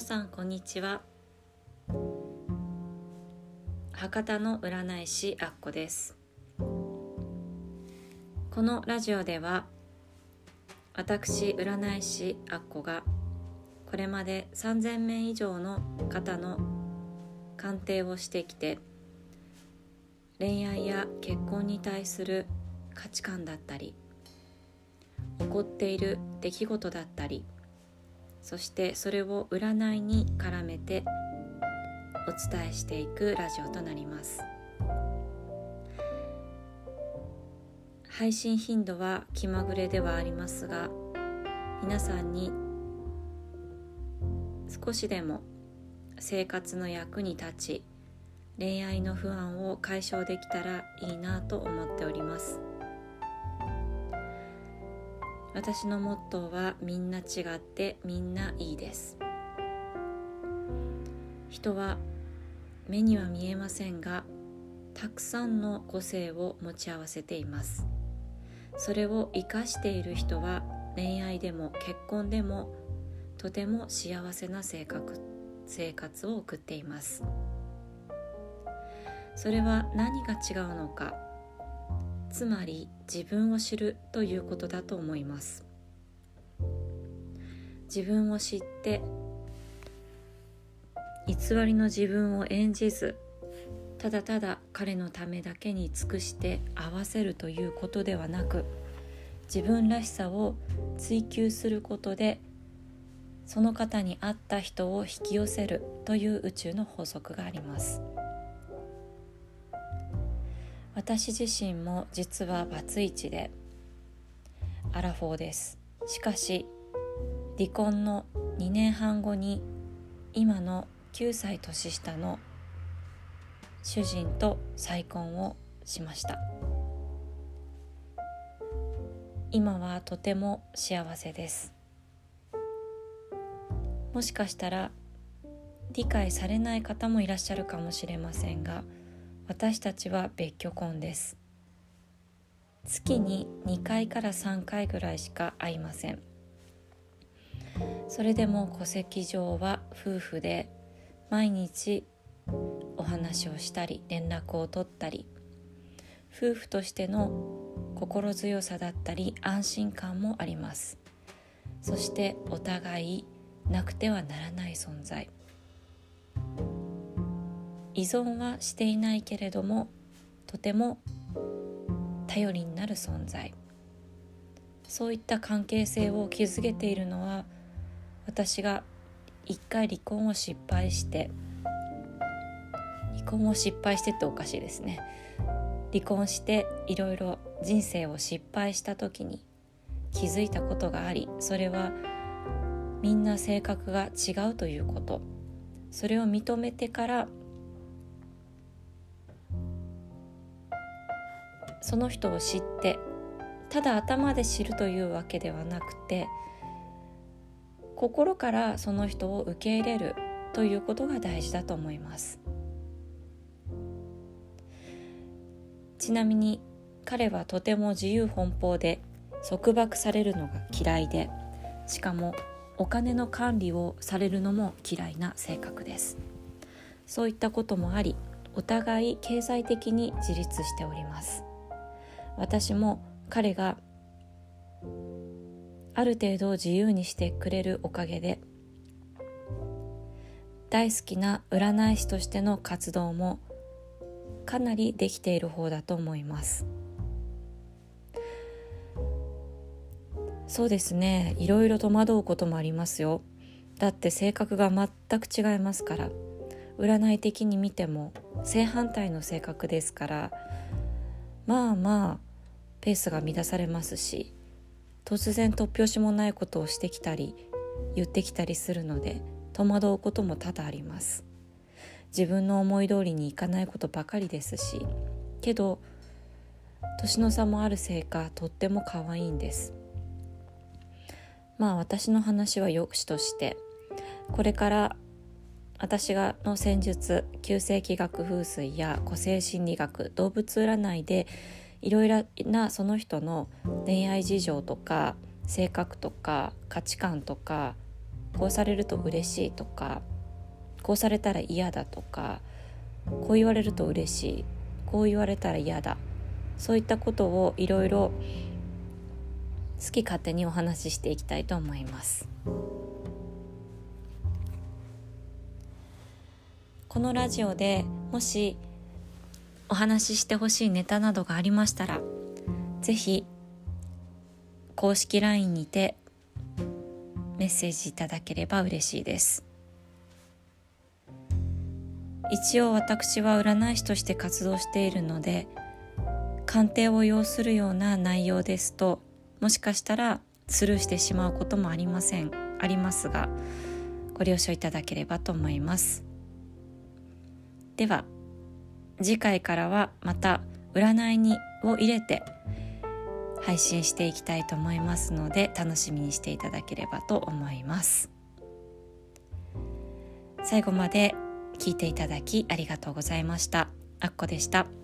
さんこんにちは。博多の占い師アッコです。このラジオでは私占い師アッコがこれまで3000名以上の方の鑑定をしてきて恋愛や結婚に対する価値観だったり起こっている出来事だったりそしてそれを占いに絡めてお伝えしていくラジオとなります。配信頻度は気まぐれではありますが皆さんに少しでも生活の役に立ち恋愛の不安を解消できたらいいなと思っております。私のモットーはみんな違ってみんないいです。人は目には見えませんがたくさんの個性を持ち合わせています。それを生かしている人は恋愛でも結婚でもとても幸せな性格生活を送っています。それは何が違うのか。つまり自分を知るということだと思います自分を知って偽りの自分を演じずただただ彼のためだけに尽くして合わせるということではなく自分らしさを追求することでその方に合った人を引き寄せるという宇宙の法則があります。私自身も実はバツイチでアラフォーです。しかし離婚の2年半後に今の9歳年下の主人と再婚をしました。今はとても幸せです。もしかしたら理解されない方もいらっしゃるかもしれませんが私たちは別居婚です。月に2回から3回ぐらいしか会いません。それでも戸籍上は夫婦で毎日お話をしたり連絡を取ったり夫婦としての心強さだったり安心感もあります。そしてお互いなくてはならない存在。依存はしていないけれどもとても頼りになる存在。そういった関係性を築けているのは私が一回離婚を失敗して離婚を失敗してっておかしいですね。離婚していろいろ人生を失敗した時に気づいたことがありそれはみんな性格が違うということ。それを認めてからその人を知ってただ頭で知るというわけではなくて心からその人を受け入れるということが大事だと思います。ちなみに彼はとても自由奔放で束縛されるのが嫌いでしかもお金の管理をされるのも嫌いな性格です。そういったこともありお互い経済的に自立しております。私も彼がある程度自由にしてくれるおかげで大好きな占い師としての活動もかなりできている方だと思います。そうですね。いろいろ戸惑うこともありますよ。だって性格が全く違いますから。占い的に見ても正反対の性格ですからまあまあペースが乱されますし突然突拍子もないことをしてきたり言ってきたりするので戸惑うことも多々あります。自分の思い通りにいかないことばかりですしけど年の差もあるせいかとっても可愛いんです。まあ私の話はよしとしてこれから私がの戦術旧世紀学風水や個性心理学動物占いでいろいろなその人の恋愛事情とか性格とか価値観とかこうされると嬉しいとかこうされたら嫌だとかこう言われると嬉しいこう言われたら嫌だそういったことをいろいろ好き勝手にお話ししていきたいと思います。このラジオでもしお話ししてほしいネタなどがありましたら是非公式 LINE にてメッセージいただければ嬉しいです。一応私は占い師として活動しているので鑑定を要するような内容ですともしかしたらスルーしてしまうこともありません。ありますがご了承いただければと思います。では次回からはまた占いにを入れて配信していきたいと思いますので楽しみにしていただければと思います最後まで聞いていただきありがとうございましたあっこでした。